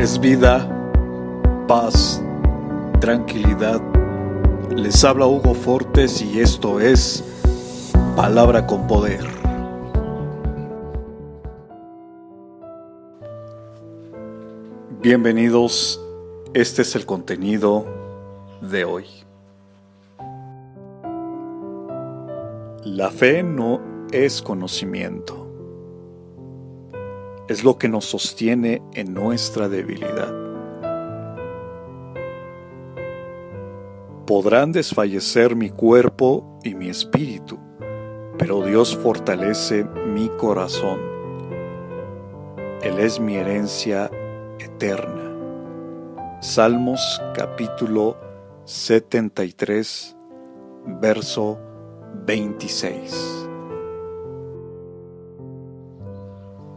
es vida, paz, tranquilidad. Les habla Hugo Fortes y esto es Palabra con Poder. Bienvenidos, este es el contenido de hoy. La fe no es conocimiento es lo que nos sostiene en nuestra debilidad. Podrán desfallecer mi cuerpo y mi espíritu, pero Dios fortalece mi corazón. Él es mi herencia eterna. Salmos capítulo 73, verso 26.